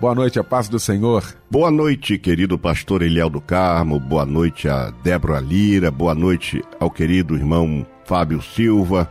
Boa noite, a paz do Senhor. Boa noite, querido pastor Eliel do Carmo. Boa noite a Débora Lira. Boa noite ao querido irmão Fábio Silva.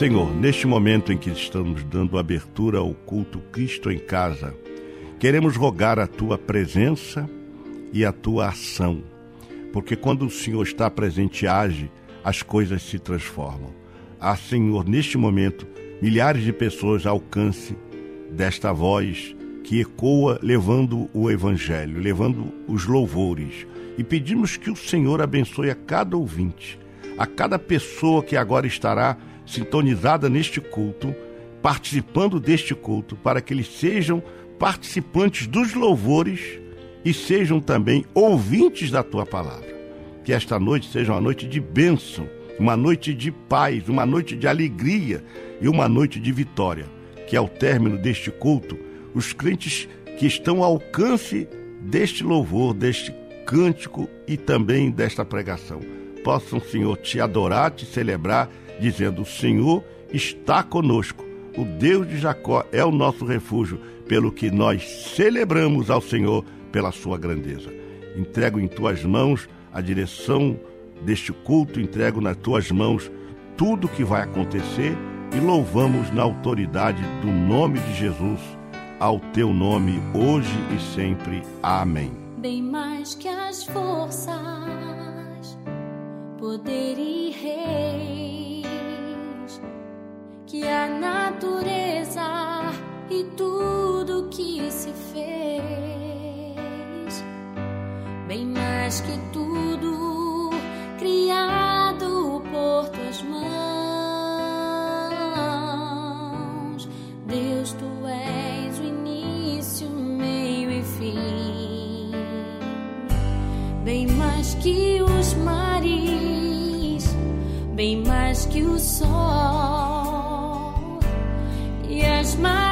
Senhor, neste momento em que estamos dando abertura ao culto Cristo em casa, queremos rogar a tua presença e a tua ação, porque quando o Senhor está presente e age, as coisas se transformam. Ah, Senhor, neste momento, milhares de pessoas alcance desta voz que ecoa levando o Evangelho, levando os louvores. E pedimos que o Senhor abençoe a cada ouvinte, a cada pessoa que agora estará sintonizada neste culto, participando deste culto, para que eles sejam participantes dos louvores e sejam também ouvintes da tua palavra. Que esta noite seja uma noite de bênção, uma noite de paz, uma noite de alegria e uma noite de vitória. Que ao término deste culto, os crentes que estão ao alcance deste louvor, deste cântico e também desta pregação, possam, Senhor, te adorar, te celebrar dizendo: O Senhor está conosco. O Deus de Jacó é o nosso refúgio, pelo que nós celebramos ao Senhor pela sua grandeza. Entrego em tuas mãos a direção deste culto, entrego nas tuas mãos tudo o que vai acontecer e louvamos na autoridade do nome de Jesus, ao teu nome, hoje e sempre. Amém. Bem mais que as forças, poder e rei que a natureza e tudo que se fez, bem mais que tudo criado por tuas mãos, Deus, tu és o início, meio e fim, bem mais que os mares, bem mais que o sol as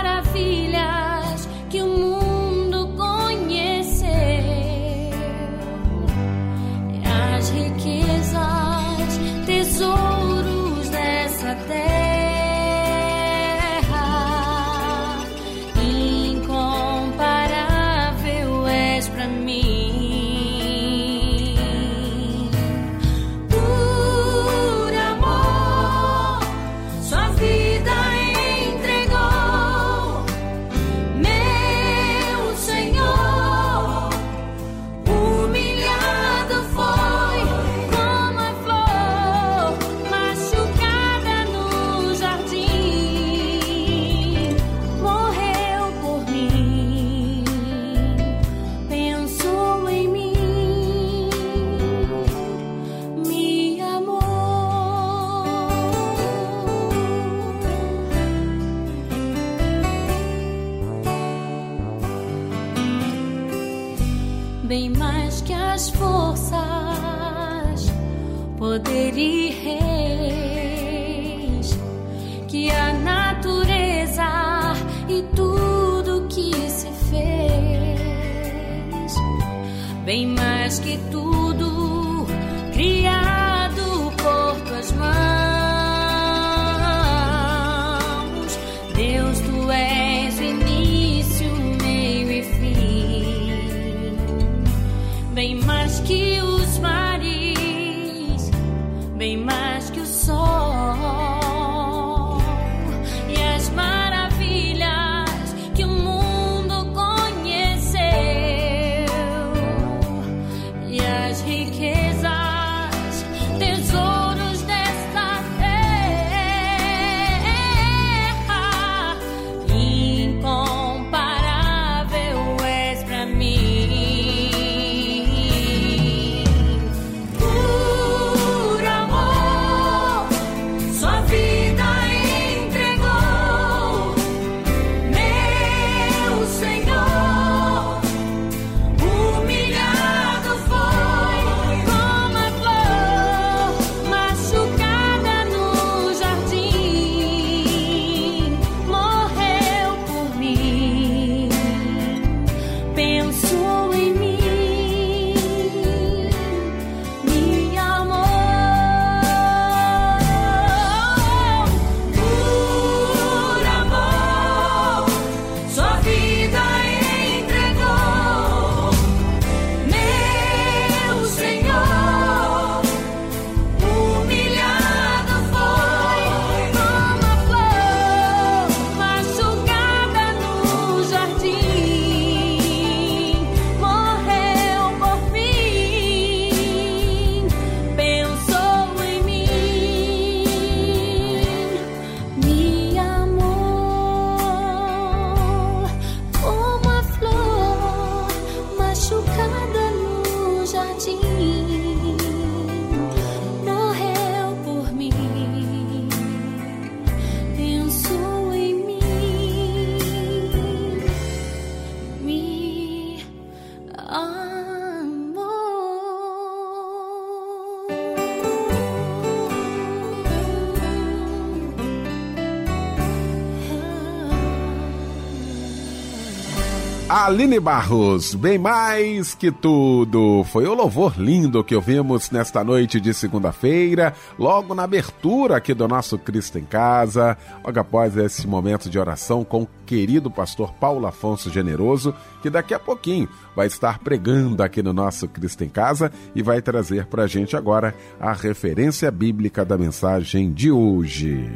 Aline Barros, bem mais que tudo. Foi o louvor lindo que ouvimos nesta noite de segunda-feira, logo na abertura aqui do nosso Cristo em Casa, logo após esse momento de oração com o querido pastor Paulo Afonso Generoso, que daqui a pouquinho vai estar pregando aqui no nosso Cristo em Casa e vai trazer para a gente agora a referência bíblica da mensagem de hoje.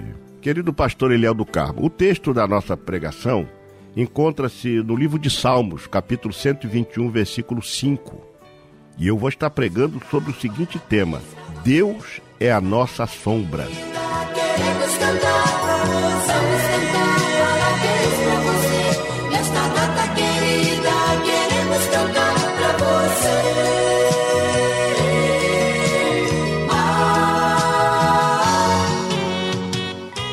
Querido pastor Eliel do Carmo, o texto da nossa pregação encontra-se no livro de Salmos, capítulo 121, versículo 5. E eu vou estar pregando sobre o seguinte tema: Deus é a nossa sombra.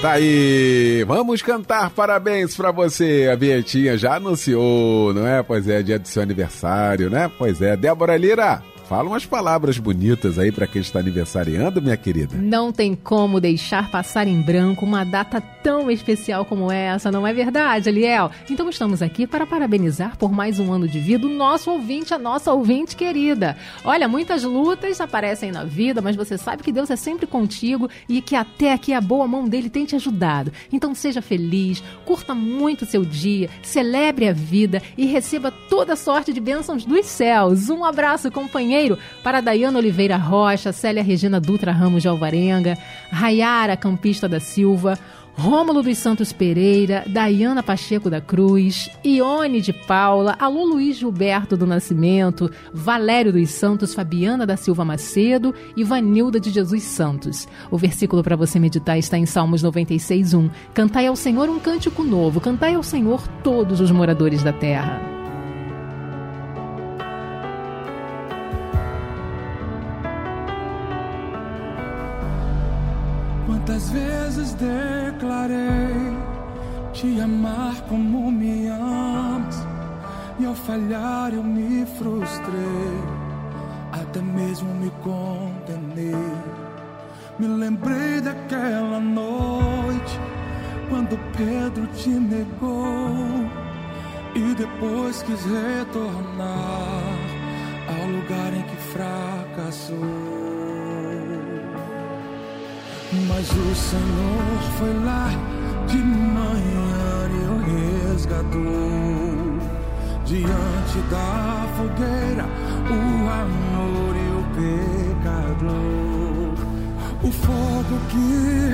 Aí, vamos cantar parabéns pra você. A Vietinha já anunciou, não é? Pois é, dia do seu aniversário, né? Pois é, Débora Lira, fala umas palavras bonitas aí pra quem está aniversariando, minha querida. Não tem como deixar passar em branco uma data tão especial como essa, não é verdade, Eliel? Então estamos aqui para parabenizar por mais um ano de vida o nosso ouvinte, a nossa ouvinte querida. Olha, muitas lutas aparecem na vida, mas você sabe que Deus é sempre contigo e que até aqui a boa mão dele tem te ajudado. Então seja feliz, curta muito o seu dia, celebre a vida e receba toda sorte de bênçãos dos céus. Um abraço, companheiro, para Dayana Oliveira Rocha, Célia Regina Dutra Ramos de Alvarenga, Rayara Campista da Silva, Rômulo dos Santos Pereira, Dayana Pacheco da Cruz, Ione de Paula, Alô Luiz Gilberto do Nascimento, Valério dos Santos, Fabiana da Silva Macedo e Vanilda de Jesus Santos. O versículo para você meditar está em Salmos 96:1. Cantai ao Senhor um cântico novo, cantai ao Senhor todos os moradores da terra. Quantas vezes declarei te amar como me amas, E ao falhar eu me frustrei, até mesmo me condenei. Me lembrei daquela noite, quando Pedro te negou. E depois quis retornar ao lugar em que fracassou. Mas o Senhor foi lá de manhã e o resgatou. Diante da fogueira, o amor e o pecador. O fogo que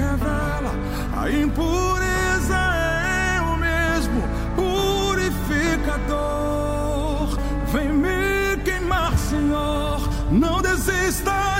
revela a impureza é o mesmo purificador. Vem me queimar, Senhor, não desista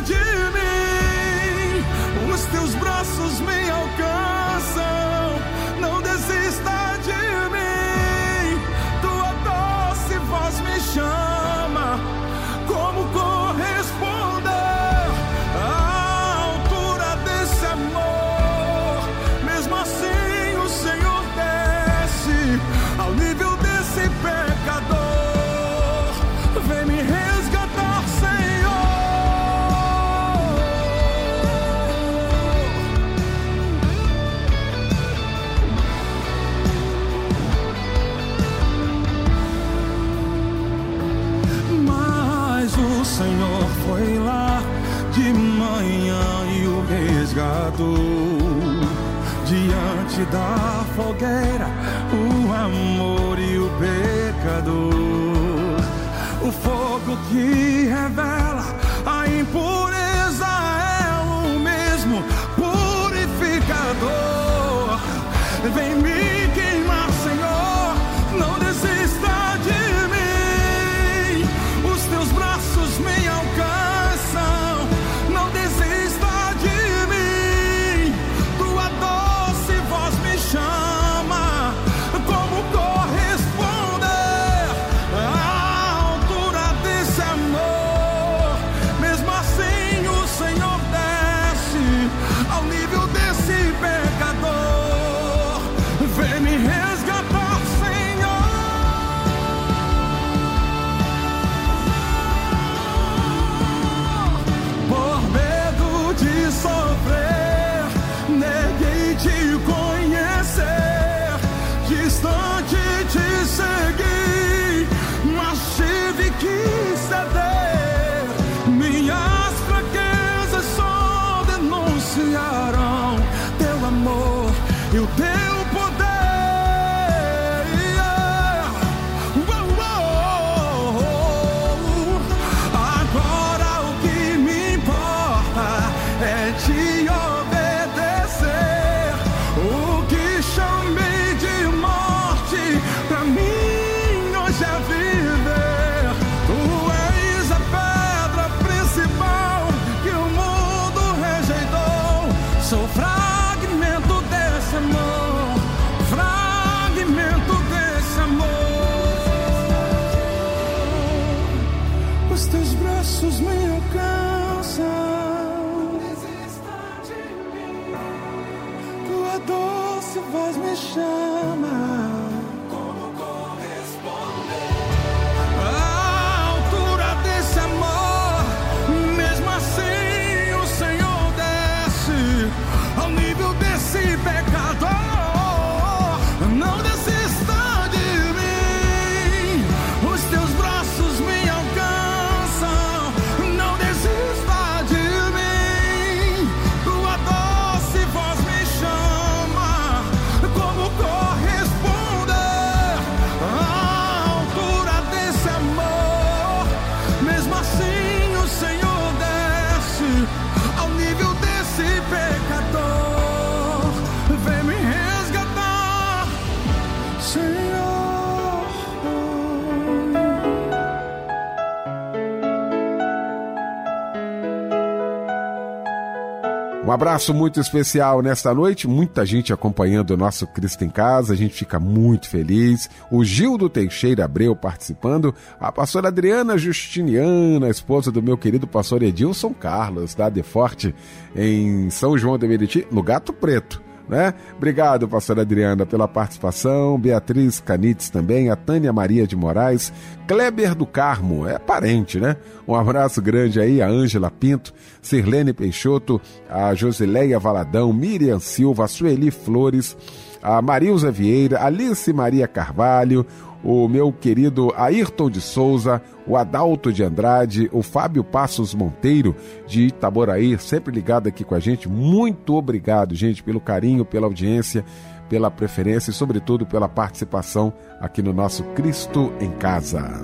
abraço muito especial nesta noite, muita gente acompanhando o nosso Cristo em Casa, a gente fica muito feliz. O Gildo Teixeira Abreu participando, a pastora Adriana Justiniana, esposa do meu querido pastor Edilson Carlos, da Deforte, em São João de Meriti, no Gato Preto. Né? Obrigado, pastora Adriana, pela participação. Beatriz Canites também, a Tânia Maria de Moraes, Kleber do Carmo, é parente, né? Um abraço grande aí a Ângela Pinto, Sirlene Peixoto, a Josileia Valadão, Miriam Silva, a Sueli Flores, a Marilza Vieira, Alice Maria Carvalho, o meu querido Ayrton de Souza, o Adalto de Andrade, o Fábio Passos Monteiro de Itaboraí, sempre ligado aqui com a gente. Muito obrigado, gente, pelo carinho, pela audiência, pela preferência e, sobretudo, pela participação aqui no nosso Cristo em Casa.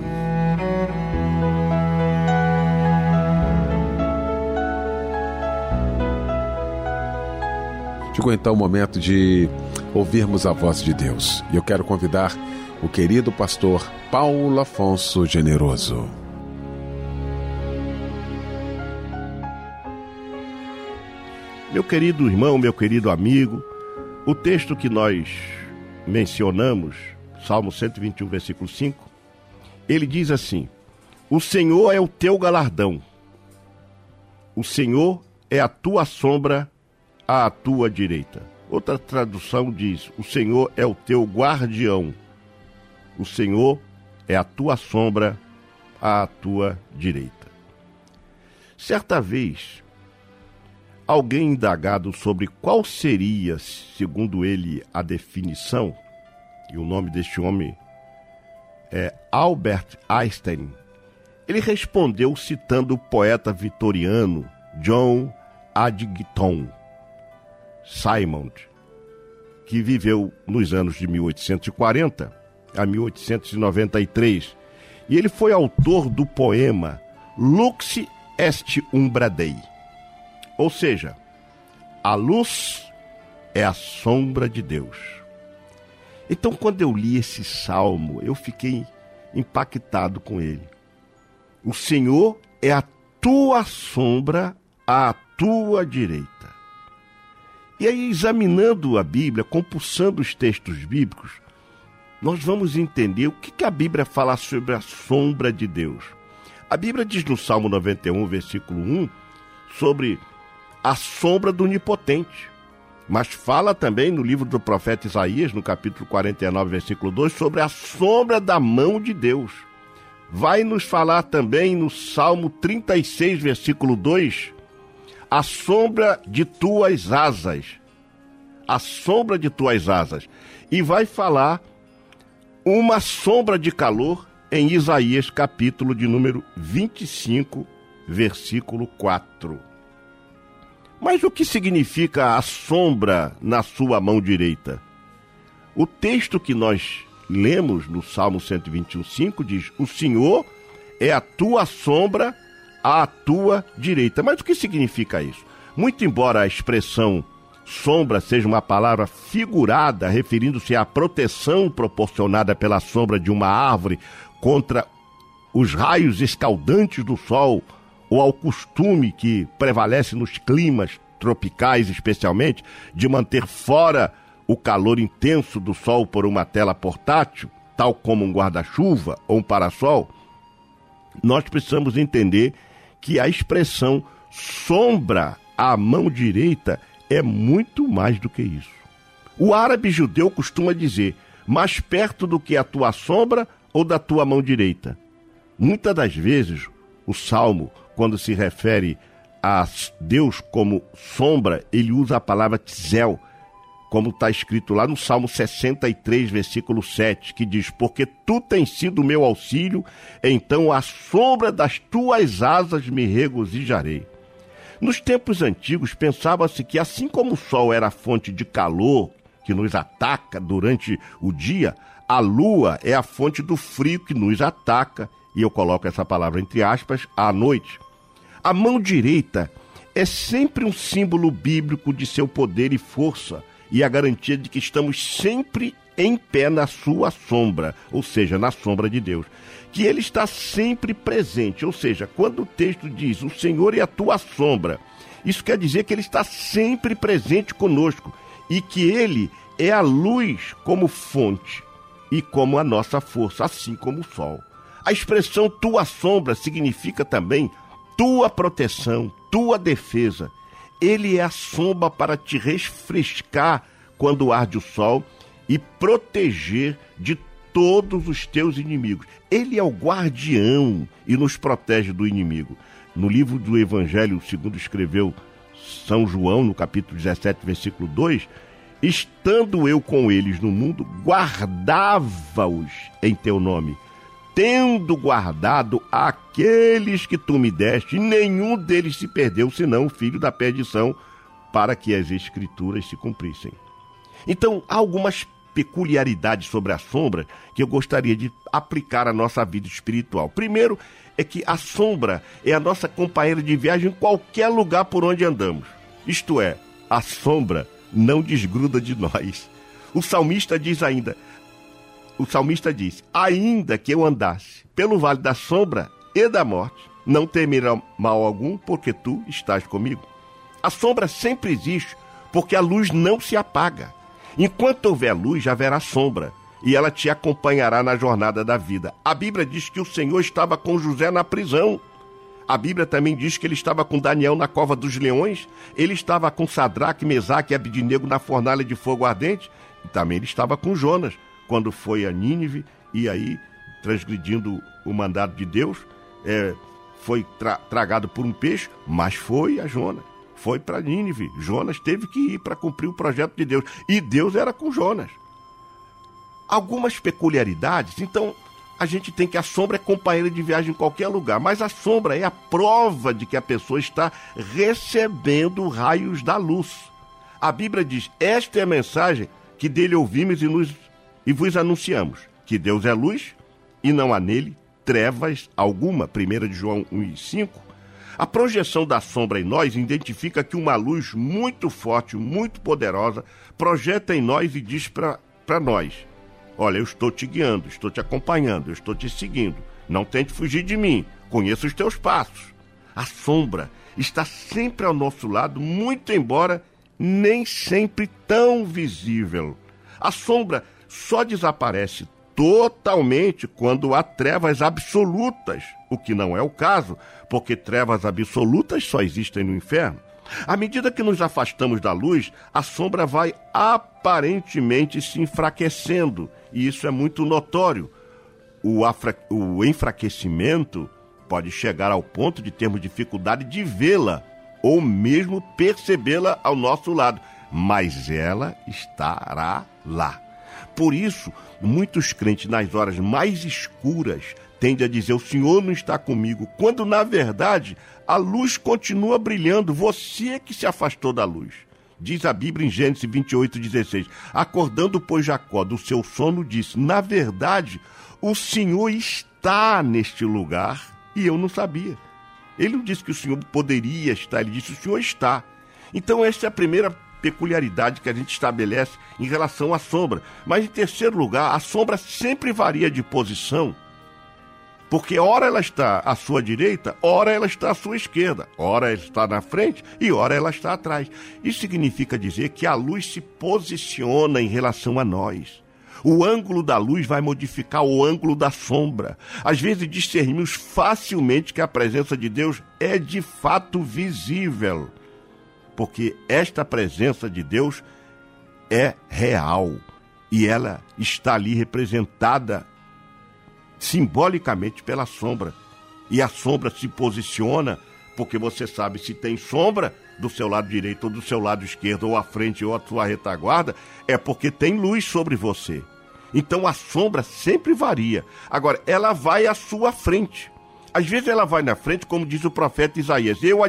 Chegou então o momento de ouvirmos a voz de Deus. E eu quero convidar o querido pastor Paulo Afonso Generoso. Meu querido irmão, meu querido amigo, o texto que nós mencionamos, Salmo 121, versículo 5, ele diz assim: O Senhor é o teu galardão, o Senhor é a tua sombra à tua direita. Outra tradução diz: O Senhor é o teu guardião, o Senhor é a tua sombra à tua direita. Certa vez, alguém indagado sobre qual seria, segundo ele, a definição, e o nome deste homem é Albert Einstein, ele respondeu citando o poeta vitoriano John Addington Simon, que viveu nos anos de 1840 a 1893. E ele foi autor do poema Lux est umbra Dei. Ou seja, a luz é a sombra de Deus. Então, quando eu li esse salmo, eu fiquei impactado com ele. O Senhor é a tua sombra à tua direita. E aí, examinando a Bíblia, compulsando os textos bíblicos, nós vamos entender o que, que a Bíblia fala sobre a sombra de Deus. A Bíblia diz no Salmo 91, versículo 1, sobre a sombra do Onipotente. Mas fala também no livro do profeta Isaías, no capítulo 49, versículo 2, sobre a sombra da mão de Deus. Vai nos falar também no Salmo 36, versículo 2, a sombra de tuas asas. A sombra de tuas asas. E vai falar uma sombra de calor em Isaías, capítulo de número 25, versículo 4. Mas o que significa a sombra na sua mão direita? O texto que nós lemos no Salmo 121,5 diz: O Senhor é a tua sombra à tua direita. Mas o que significa isso? Muito embora a expressão sombra seja uma palavra figurada, referindo-se à proteção proporcionada pela sombra de uma árvore contra os raios escaldantes do sol, ou ao costume que prevalece nos climas tropicais, especialmente, de manter fora o calor intenso do sol por uma tela portátil, tal como um guarda-chuva ou um parasol, nós precisamos entender que a expressão sombra à mão direita é muito mais do que isso. O árabe judeu costuma dizer: mais perto do que a tua sombra ou da tua mão direita. Muitas das vezes, o salmo, quando se refere a Deus como sombra, ele usa a palavra tzel, como está escrito lá no Salmo 63, versículo 7, que diz: Porque tu tens sido meu auxílio, então à sombra das tuas asas me regozijarei. Nos tempos antigos, pensava-se que assim como o sol era a fonte de calor que nos ataca durante o dia, a lua é a fonte do frio que nos ataca, e eu coloco essa palavra entre aspas, à noite. A mão direita é sempre um símbolo bíblico de seu poder e força e a garantia de que estamos sempre em pé na sua sombra, ou seja, na sombra de Deus que ele está sempre presente. Ou seja, quando o texto diz: O Senhor é a tua sombra, isso quer dizer que ele está sempre presente conosco e que ele é a luz como fonte e como a nossa força, assim como o sol. A expressão tua sombra significa também tua proteção, tua defesa. Ele é a sombra para te refrescar quando arde o sol e proteger de todos os teus inimigos. Ele é o guardião e nos protege do inimigo. No livro do Evangelho, segundo escreveu São João, no capítulo 17, versículo 2, estando eu com eles no mundo, guardava-os em teu nome, tendo guardado aqueles que tu me deste, nenhum deles se perdeu, senão o filho da perdição, para que as escrituras se cumprissem. Então, há algumas peculiaridades sobre a sombra que eu gostaria de aplicar à nossa vida espiritual. Primeiro, é que a sombra é a nossa companheira de viagem em qualquer lugar por onde andamos. Isto é, a sombra não desgruda de nós. O salmista diz ainda: o salmista diz: Ainda que eu andasse pelo vale da sombra e da morte, não temerá mal algum, porque tu estás comigo. A sombra sempre existe, porque a luz não se apaga. Enquanto houver luz, haverá sombra, e ela te acompanhará na jornada da vida. A Bíblia diz que o Senhor estava com José na prisão. A Bíblia também diz que ele estava com Daniel na cova dos leões, ele estava com Sadraque, Mesaque e Abidinego na fornalha de fogo ardente, e também ele estava com Jonas, quando foi a Nínive, e aí, transgredindo o mandado de Deus, é, foi tra tragado por um peixe, mas foi a Jonas foi para Nínive. Jonas teve que ir para cumprir o projeto de Deus. E Deus era com Jonas. Algumas peculiaridades, então a gente tem que a sombra é companheira de viagem em qualquer lugar, mas a sombra é a prova de que a pessoa está recebendo raios da luz. A Bíblia diz: Esta é a mensagem que dele ouvimos e, nos, e vos anunciamos: que Deus é luz e não há nele trevas alguma. 1 de João 1 e 5. A projeção da sombra em nós identifica que uma luz muito forte, muito poderosa, projeta em nós e diz para nós: Olha, eu estou te guiando, estou te acompanhando, eu estou te seguindo. Não tente fugir de mim, conheço os teus passos. A sombra está sempre ao nosso lado, muito embora nem sempre tão visível. A sombra só desaparece totalmente quando há trevas absolutas, o que não é o caso, porque trevas absolutas só existem no inferno. À medida que nos afastamos da luz, a sombra vai aparentemente se enfraquecendo, e isso é muito notório. O, o enfraquecimento pode chegar ao ponto de termos dificuldade de vê-la ou mesmo percebê-la ao nosso lado, mas ela estará lá. Por isso, muitos crentes, nas horas mais escuras, tendem a dizer: O Senhor não está comigo, quando na verdade a luz continua brilhando, você é que se afastou da luz. Diz a Bíblia em Gênesis 28, 16: Acordando, pois, Jacó do seu sono, disse: Na verdade, o Senhor está neste lugar e eu não sabia. Ele não disse que o Senhor poderia estar, ele disse: O Senhor está. Então, essa é a primeira peculiaridade que a gente estabelece em relação à sombra. Mas, em terceiro lugar, a sombra sempre varia de posição, porque ora ela está à sua direita, ora ela está à sua esquerda, ora ela está na frente e ora ela está atrás. Isso significa dizer que a luz se posiciona em relação a nós. O ângulo da luz vai modificar o ângulo da sombra. Às vezes discernimos facilmente que a presença de Deus é de fato visível porque esta presença de Deus é real e ela está ali representada simbolicamente pela sombra. E a sombra se posiciona porque você sabe se tem sombra do seu lado direito ou do seu lado esquerdo, ou à frente ou à sua retaguarda, é porque tem luz sobre você. Então a sombra sempre varia. Agora, ela vai à sua frente. Às vezes ela vai na frente, como diz o profeta Isaías: Eu,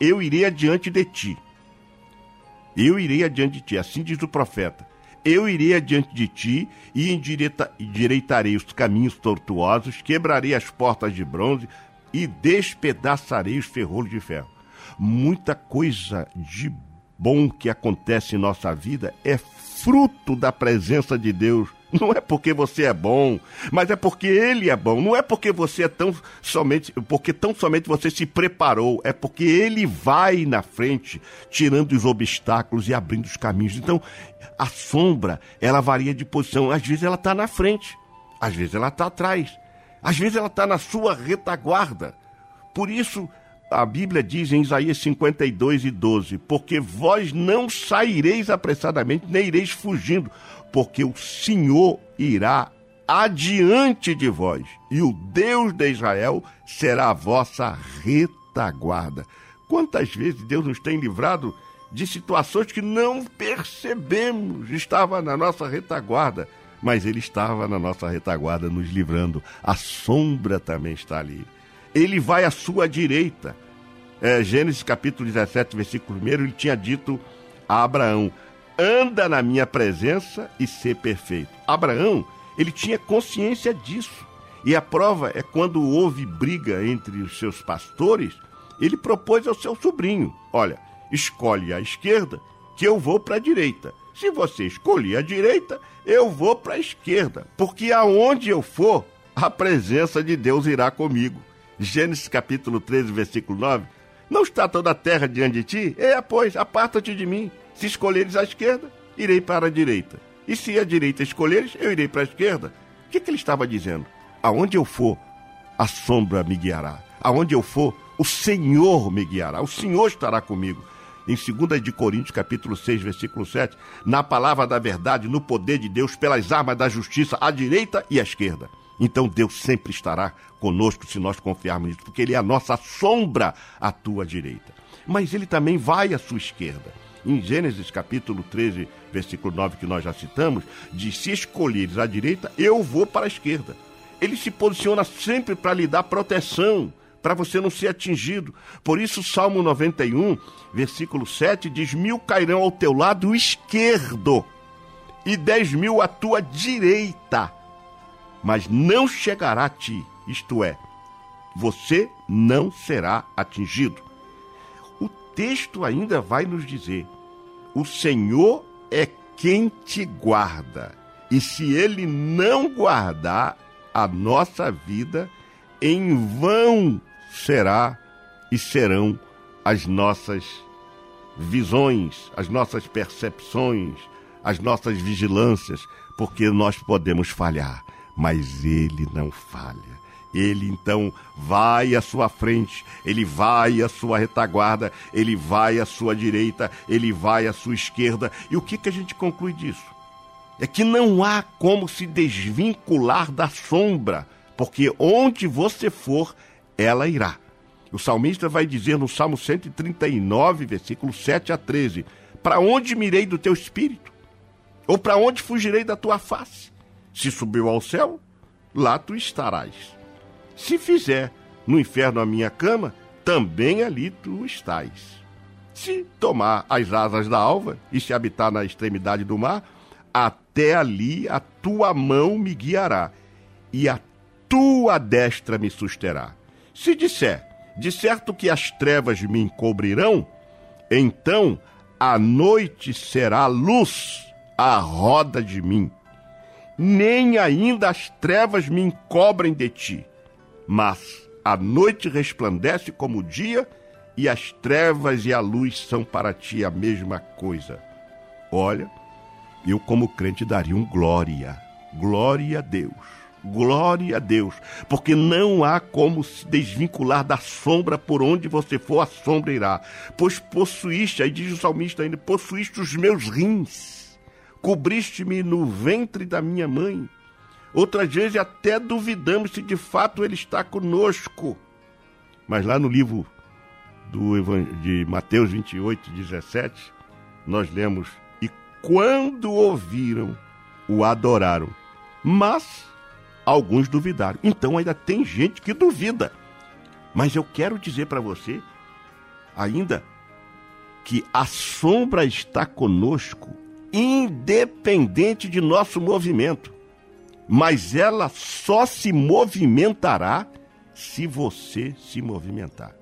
eu irei adiante de ti. Eu irei adiante de ti, assim diz o profeta. Eu irei adiante de ti e endireitarei os caminhos tortuosos, quebrarei as portas de bronze e despedaçarei os ferrolhos de ferro. Muita coisa de bom que acontece em nossa vida é fruto da presença de Deus não é porque você é bom, mas é porque ele é bom. Não é porque você é tão somente, porque tão somente você se preparou, é porque ele vai na frente, tirando os obstáculos e abrindo os caminhos. Então, a sombra, ela varia de posição. Às vezes ela está na frente, às vezes ela está atrás, às vezes ela está na sua retaguarda. Por isso, a Bíblia diz em Isaías 52 e 12: Porque vós não saireis apressadamente, nem ireis fugindo, porque o Senhor irá adiante de vós, e o Deus de Israel será a vossa retaguarda. Quantas vezes Deus nos tem livrado de situações que não percebemos, estava na nossa retaguarda, mas Ele estava na nossa retaguarda nos livrando. A sombra também está ali. Ele vai à sua direita. É, Gênesis capítulo 17, versículo 1, ele tinha dito a Abraão: anda na minha presença e ser perfeito. Abraão ele tinha consciência disso. E a prova é quando houve briga entre os seus pastores, ele propôs ao seu sobrinho: Olha, escolhe a esquerda, que eu vou para a direita. Se você escolher a direita, eu vou para a esquerda, porque aonde eu for, a presença de Deus irá comigo. Gênesis capítulo 13, versículo 9. Não está toda a terra diante de ti? É, pois, aparta-te de mim. Se escolheres a esquerda, irei para a direita. E se a direita escolheres, eu irei para a esquerda. O que, que ele estava dizendo? Aonde eu for, a sombra me guiará. Aonde eu for, o Senhor me guiará. O Senhor estará comigo. Em 2 de Coríntios, capítulo 6, versículo 7, na palavra da verdade, no poder de Deus, pelas armas da justiça, à direita e à esquerda. Então Deus sempre estará conosco se nós confiarmos nisso, porque Ele é a nossa sombra à tua direita. Mas Ele também vai à sua esquerda. Em Gênesis capítulo 13, versículo 9, que nós já citamos, diz: Se escolheres a direita, eu vou para a esquerda. Ele se posiciona sempre para lhe dar proteção, para você não ser atingido. Por isso, Salmo 91, versículo 7 diz: Mil cairão ao teu lado esquerdo e dez mil à tua direita, mas não chegará a ti, isto é, você não será atingido. Texto ainda vai nos dizer: o Senhor é quem te guarda. E se ele não guardar a nossa vida, em vão será e serão as nossas visões, as nossas percepções, as nossas vigilâncias, porque nós podemos falhar, mas ele não falha. Ele então vai à sua frente, ele vai à sua retaguarda, ele vai à sua direita, ele vai à sua esquerda. E o que, que a gente conclui disso? É que não há como se desvincular da sombra, porque onde você for, ela irá. O salmista vai dizer no Salmo 139, versículo 7 a 13: Para onde mirei do teu espírito? Ou para onde fugirei da tua face? Se subiu ao céu, lá tu estarás. Se fizer no inferno a minha cama, também ali tu estás. Se tomar as asas da alva e se habitar na extremidade do mar, até ali a tua mão me guiará e a tua destra me susterá. Se disser, de certo que as trevas me encobrirão, então a noite será luz à roda de mim. Nem ainda as trevas me encobrem de ti mas a noite resplandece como o dia, e as trevas e a luz são para ti a mesma coisa. Olha, eu como crente daria um glória, glória a Deus, glória a Deus, porque não há como se desvincular da sombra por onde você for, a sombra irá. Pois possuíste, aí diz o salmista ainda, possuíste os meus rins, cobriste-me no ventre da minha mãe Outras vezes até duvidamos se de fato ele está conosco. Mas lá no livro do, de Mateus 28, 17, nós lemos: E quando ouviram, o adoraram. Mas alguns duvidaram. Então ainda tem gente que duvida. Mas eu quero dizer para você, ainda, que a sombra está conosco, independente de nosso movimento mas ela só se movimentará se você se movimentar.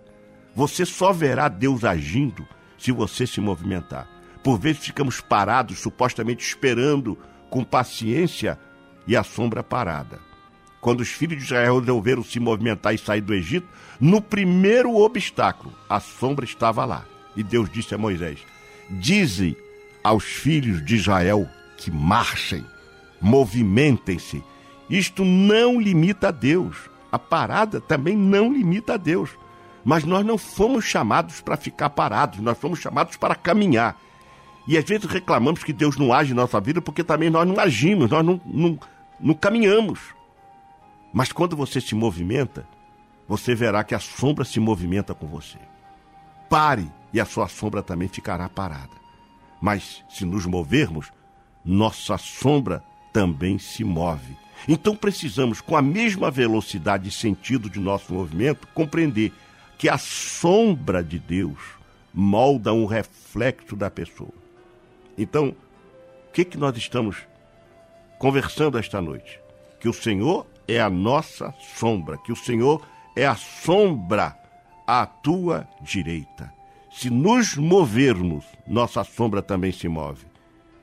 Você só verá Deus agindo se você se movimentar. Por vezes ficamos parados, supostamente esperando com paciência e a sombra parada. Quando os filhos de Israel resolveram se movimentar e sair do Egito, no primeiro obstáculo, a sombra estava lá. E Deus disse a Moisés: Dize aos filhos de Israel que marchem movimentem-se. Isto não limita a Deus. A parada também não limita a Deus. Mas nós não fomos chamados para ficar parados, nós fomos chamados para caminhar. E às vezes reclamamos que Deus não age em nossa vida porque também nós não agimos, nós não, não, não caminhamos. Mas quando você se movimenta, você verá que a sombra se movimenta com você. Pare e a sua sombra também ficará parada. Mas se nos movermos, nossa sombra também se move. Então precisamos, com a mesma velocidade e sentido de nosso movimento, compreender que a sombra de Deus molda um reflexo da pessoa. Então, o que, que nós estamos conversando esta noite? Que o Senhor é a nossa sombra, que o Senhor é a sombra à tua direita. Se nos movermos, nossa sombra também se move.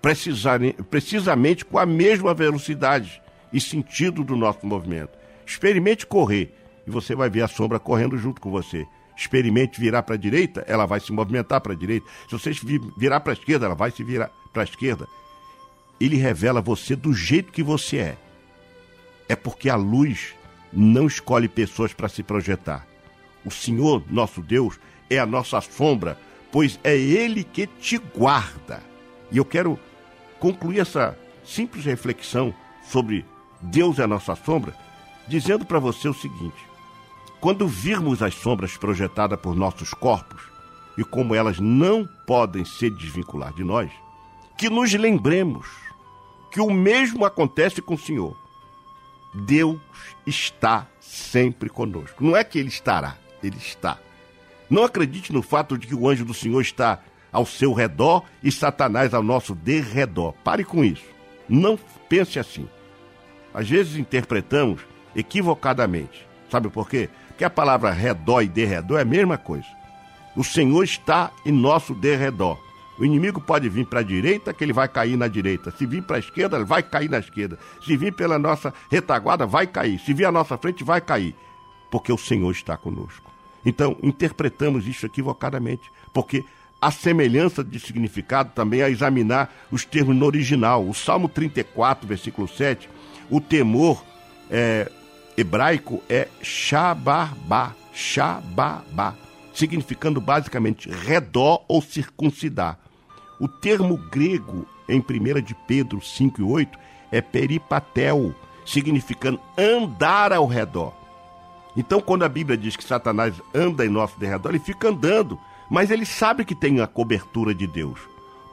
Precisamente com a mesma velocidade e sentido do nosso movimento. Experimente correr e você vai ver a sombra correndo junto com você. Experimente virar para a direita, ela vai se movimentar para a direita. Se você virar para a esquerda, ela vai se virar para a esquerda. Ele revela você do jeito que você é. É porque a luz não escolhe pessoas para se projetar. O Senhor, nosso Deus, é a nossa sombra, pois é Ele que te guarda. E eu quero concluir essa simples reflexão sobre Deus é a nossa sombra, dizendo para você o seguinte: quando virmos as sombras projetadas por nossos corpos e como elas não podem se desvincular de nós, que nos lembremos que o mesmo acontece com o Senhor. Deus está sempre conosco. Não é que ele estará, ele está. Não acredite no fato de que o anjo do Senhor está ao seu redor e Satanás ao nosso derredor. Pare com isso. Não pense assim às vezes interpretamos equivocadamente. Sabe por quê? Porque a palavra redor e derredor é a mesma coisa. O Senhor está em nosso derredor. O inimigo pode vir para a direita, que ele vai cair na direita. Se vir para a esquerda, ele vai cair na esquerda. Se vir pela nossa retaguarda, vai cair. Se vir à nossa frente, vai cair. Porque o Senhor está conosco. Então, interpretamos isso equivocadamente. Porque a semelhança de significado também é examinar os termos no original. O Salmo 34, versículo 7, o temor é, hebraico é shabarbá, shabarbá, significando basicamente redor ou circuncidar. O termo grego em 1 de Pedro 5 e 8 é peripatel, significando andar ao redor. Então, quando a Bíblia diz que Satanás anda em nosso derredor, ele fica andando, mas ele sabe que tem a cobertura de Deus.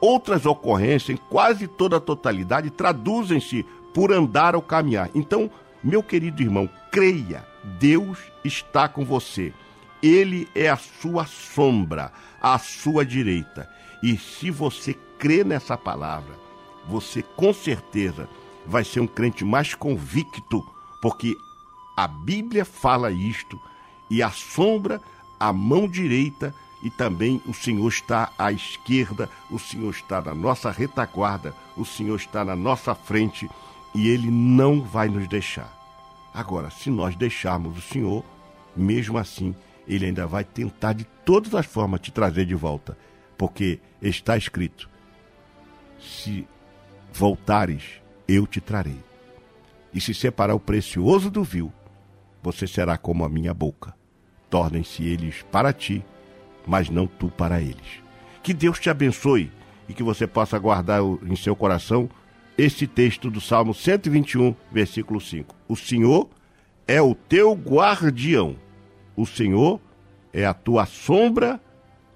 Outras ocorrências, em quase toda a totalidade, traduzem-se por andar ou caminhar. Então, meu querido irmão, creia, Deus está com você. Ele é a sua sombra, à sua direita. E se você crê nessa palavra, você com certeza vai ser um crente mais convicto, porque a Bíblia fala isto, e a sombra, a mão direita, e também o Senhor está à esquerda, o Senhor está na nossa retaguarda, o Senhor está na nossa frente e ele não vai nos deixar. Agora, se nós deixarmos o Senhor, mesmo assim, ele ainda vai tentar de todas as formas te trazer de volta, porque está escrito: se voltares, eu te trarei. E se separar o precioso do vil, você será como a minha boca. Tornem-se eles para ti, mas não tu para eles. Que Deus te abençoe e que você possa guardar em seu coração este texto do Salmo 121, versículo 5. O Senhor é o teu guardião, o Senhor é a tua sombra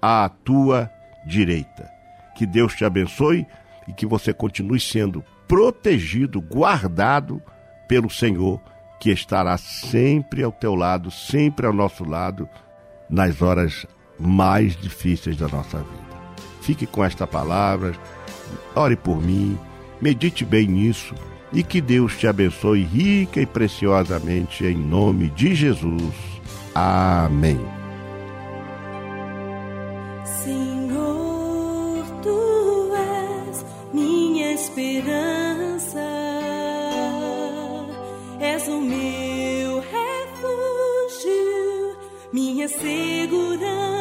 à tua direita. Que Deus te abençoe e que você continue sendo protegido, guardado pelo Senhor, que estará sempre ao teu lado, sempre ao nosso lado, nas horas mais difíceis da nossa vida. Fique com esta palavra, ore por mim Medite bem nisso e que Deus te abençoe rica e preciosamente em nome de Jesus. Amém. Senhor, tu és minha esperança, és o meu refúgio, minha segurança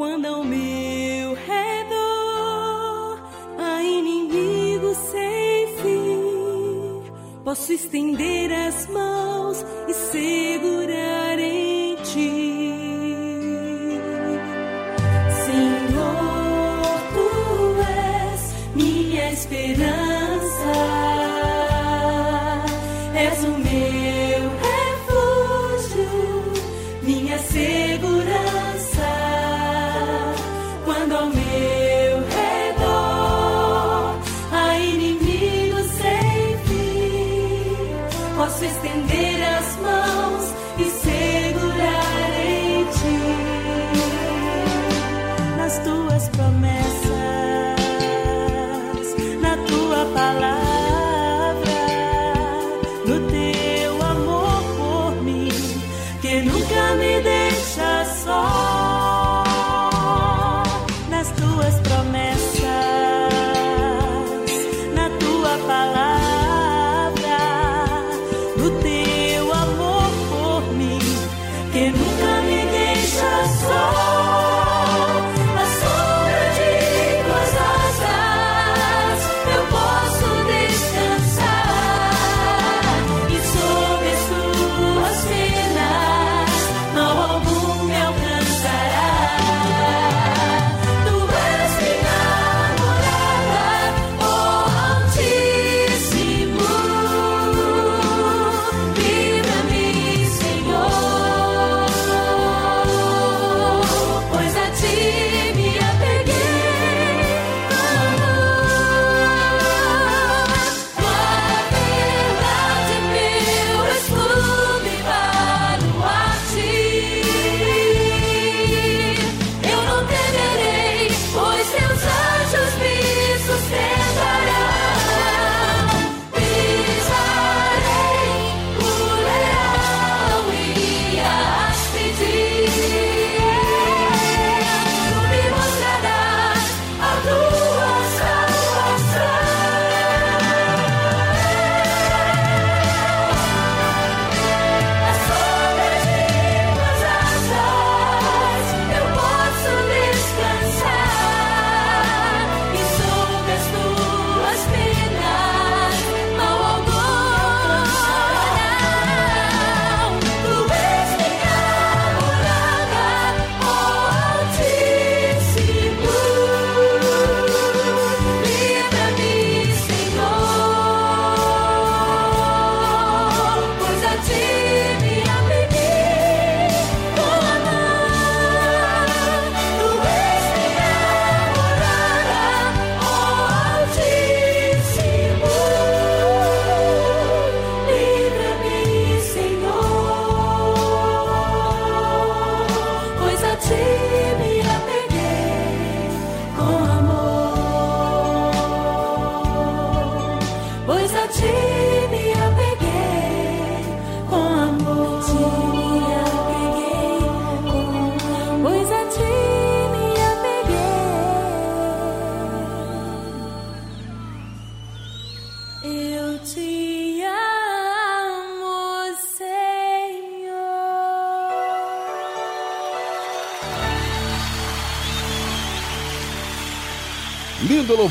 quando ao meu redor há inimigo sem fim, posso estender as mãos e segurar em ti. Senhor, tu és minha esperança. posso estender as mãos e segurar em ti nas tuas promessas.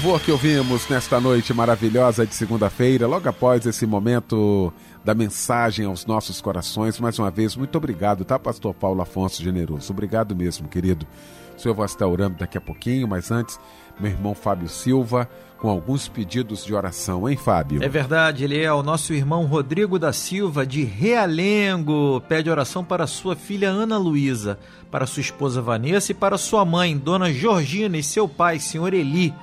Louvor que ouvimos nesta noite maravilhosa de segunda-feira, logo após esse momento da mensagem aos nossos corações. Mais uma vez, muito obrigado, tá, Pastor Paulo Afonso Generoso? Obrigado mesmo, querido. O senhor vai estar orando daqui a pouquinho, mas antes, meu irmão Fábio Silva, com alguns pedidos de oração, hein, Fábio? É verdade, ele é o nosso irmão Rodrigo da Silva, de Realengo. Pede oração para sua filha Ana Luísa, para sua esposa Vanessa e para sua mãe, Dona Georgina, e seu pai, senhor Eli.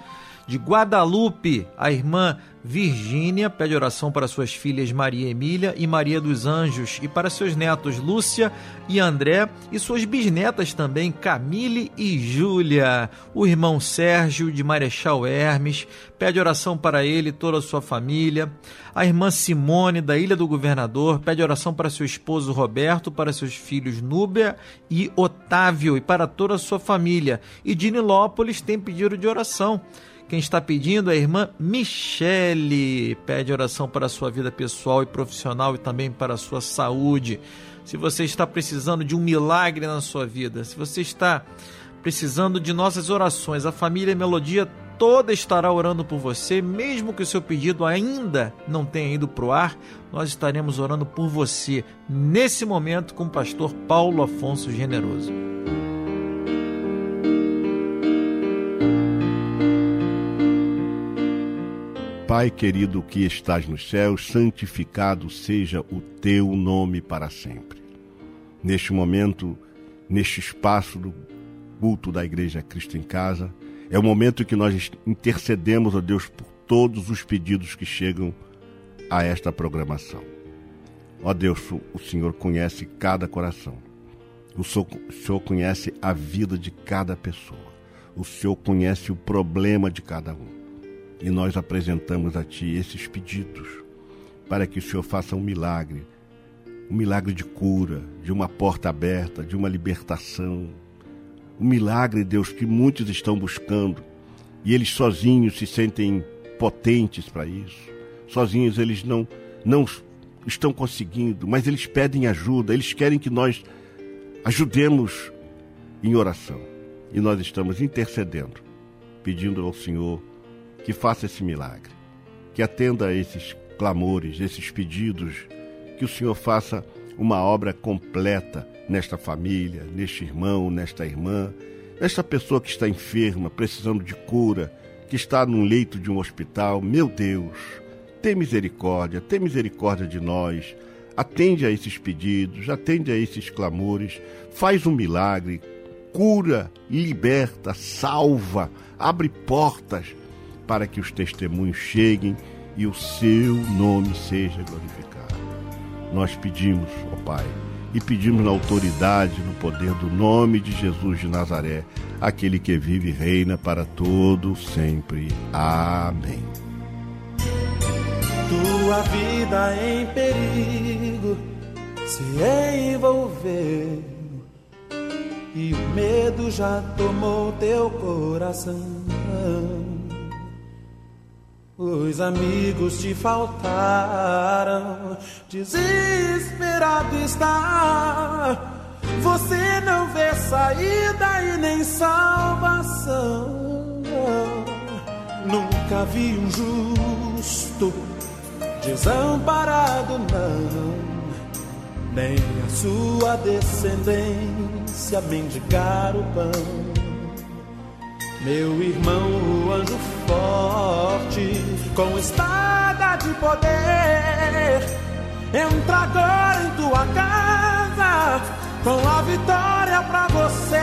De Guadalupe, a irmã Virgínia pede oração para suas filhas Maria Emília e Maria dos Anjos e para seus netos Lúcia e André e suas bisnetas também Camille e Júlia. O irmão Sérgio de Marechal Hermes pede oração para ele e toda a sua família. A irmã Simone da Ilha do Governador pede oração para seu esposo Roberto, para seus filhos Núbia e Otávio e para toda a sua família. E de Nilópolis tem pedido de oração. Quem está pedindo é a irmã Michele. Pede oração para a sua vida pessoal e profissional e também para a sua saúde. Se você está precisando de um milagre na sua vida, se você está precisando de nossas orações, a família Melodia toda estará orando por você, mesmo que o seu pedido ainda não tenha ido para o ar, nós estaremos orando por você nesse momento com o pastor Paulo Afonso Generoso. Pai querido que estás nos céus, santificado seja o teu nome para sempre. Neste momento, neste espaço do culto da Igreja Cristo em Casa, é o momento que nós intercedemos a Deus por todos os pedidos que chegam a esta programação. Ó Deus, o Senhor conhece cada coração. O Senhor conhece a vida de cada pessoa. O Senhor conhece o problema de cada um. E nós apresentamos a Ti esses pedidos para que o Senhor faça um milagre um milagre de cura, de uma porta aberta, de uma libertação. Um milagre, Deus, que muitos estão buscando e eles sozinhos se sentem potentes para isso. Sozinhos eles não, não estão conseguindo, mas eles pedem ajuda, eles querem que nós ajudemos em oração. E nós estamos intercedendo, pedindo ao Senhor que faça esse milagre, que atenda a esses clamores, esses pedidos, que o Senhor faça uma obra completa nesta família, neste irmão, nesta irmã, nesta pessoa que está enferma, precisando de cura, que está num leito de um hospital. Meu Deus, tem misericórdia, tem misericórdia de nós. Atende a esses pedidos, atende a esses clamores, faz um milagre, cura, liberta, salva, abre portas para que os testemunhos cheguem e o seu nome seja glorificado. Nós pedimos, ó Pai, e pedimos na autoridade, no poder do nome de Jesus de Nazaré, aquele que vive e reina para todo sempre. Amém. Tua vida em perigo se envolveu e o medo já tomou teu coração. Os amigos te faltaram, desesperado está. Você não vê saída e nem salvação. Nunca vi um justo desamparado, não, nem a sua descendência mendigar o pão. Meu irmão, o anjo forte, com espada de poder, entra agora em tua casa, com a vitória pra você.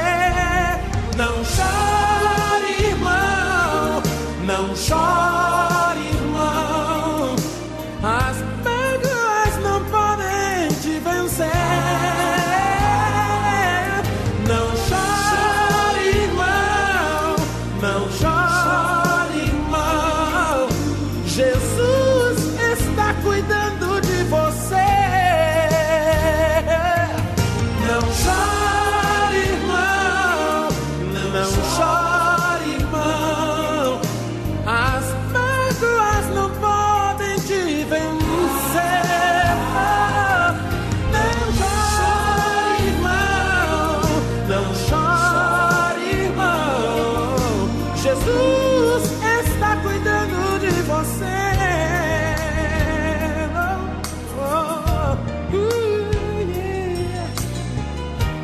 Não chore, irmão, não chore,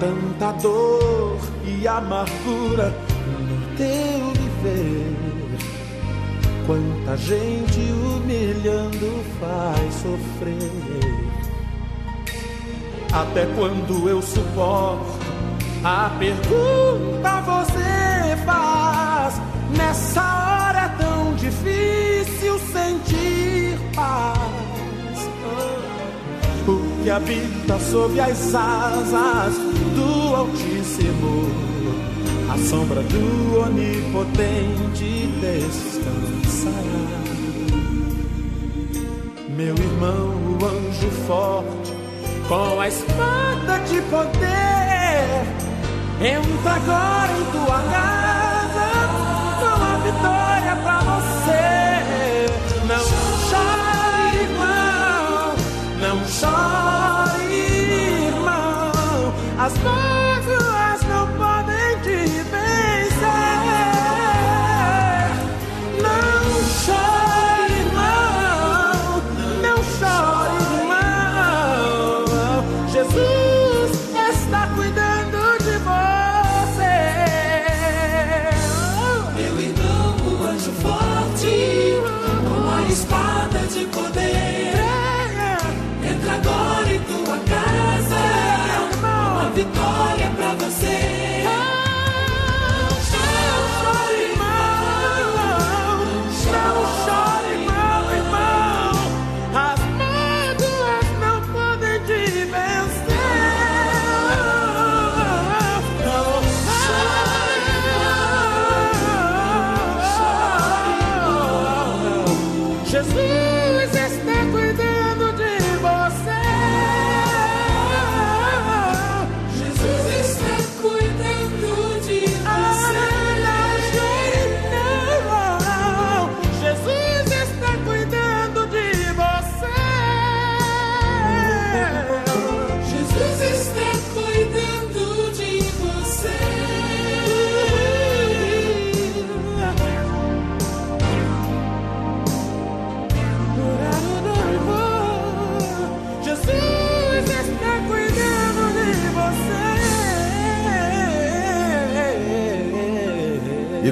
Tanta dor e amargura no teu viver. Quanta gente humilhando faz sofrer. Até quando eu suporto a pergunta você faz? Nessa hora é tão difícil sentir paz. O que habita sob as asas Altíssimo, a sombra do Onipotente descansará. Meu irmão, o anjo forte, com a espada de poder, entra agora em tua casa com a vitória pra você. Não chore, irmão, não chore. As mágoas vitória pra você.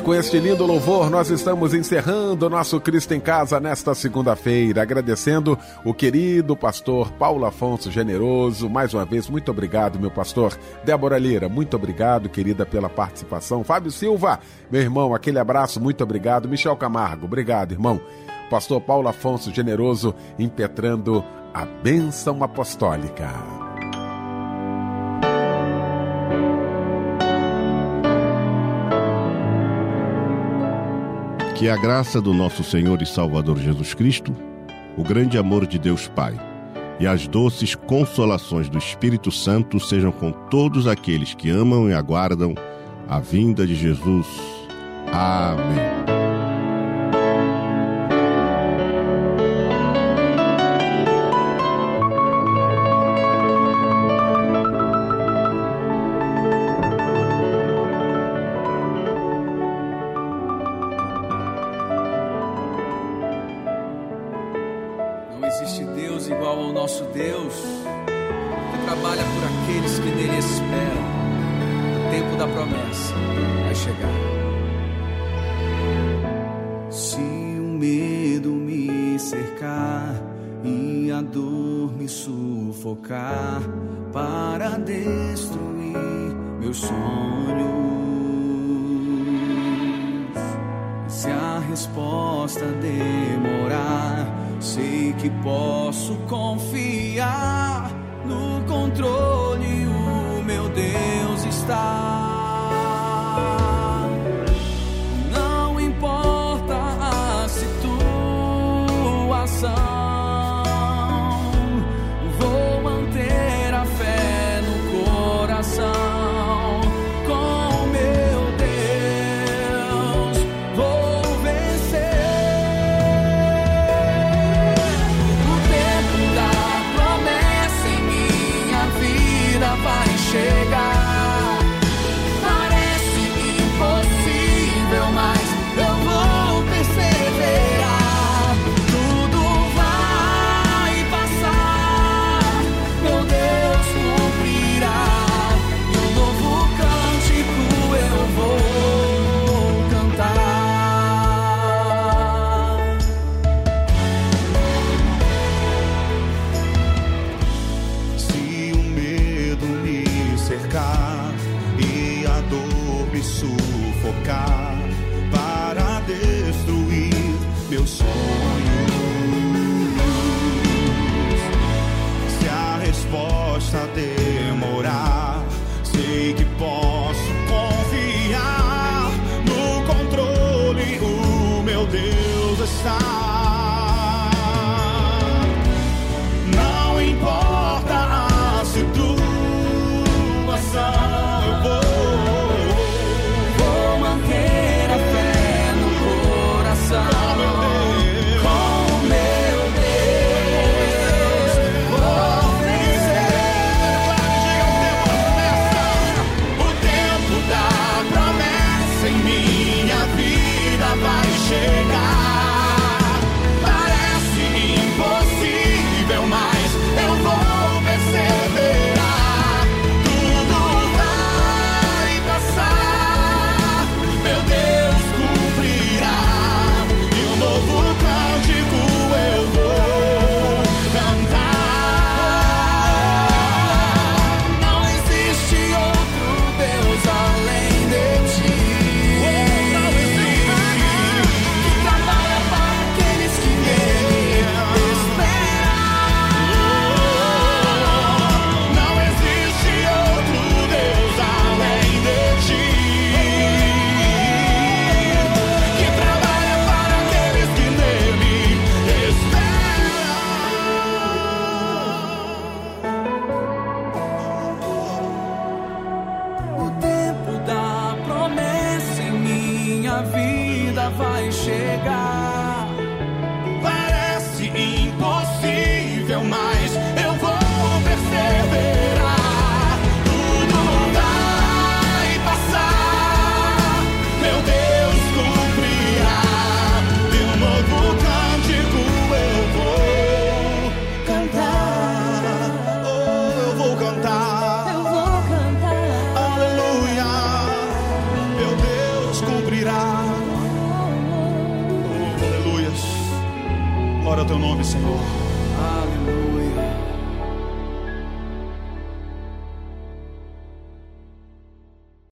Com este lindo louvor, nós estamos encerrando o nosso Cristo em Casa nesta segunda-feira, agradecendo o querido pastor Paulo Afonso Generoso. Mais uma vez, muito obrigado, meu pastor. Débora Lira, muito obrigado, querida, pela participação. Fábio Silva, meu irmão, aquele abraço, muito obrigado. Michel Camargo, obrigado, irmão. Pastor Paulo Afonso Generoso, impetrando a bênção apostólica. Que a graça do nosso Senhor e Salvador Jesus Cristo, o grande amor de Deus Pai e as doces consolações do Espírito Santo sejam com todos aqueles que amam e aguardam a vinda de Jesus. Amém.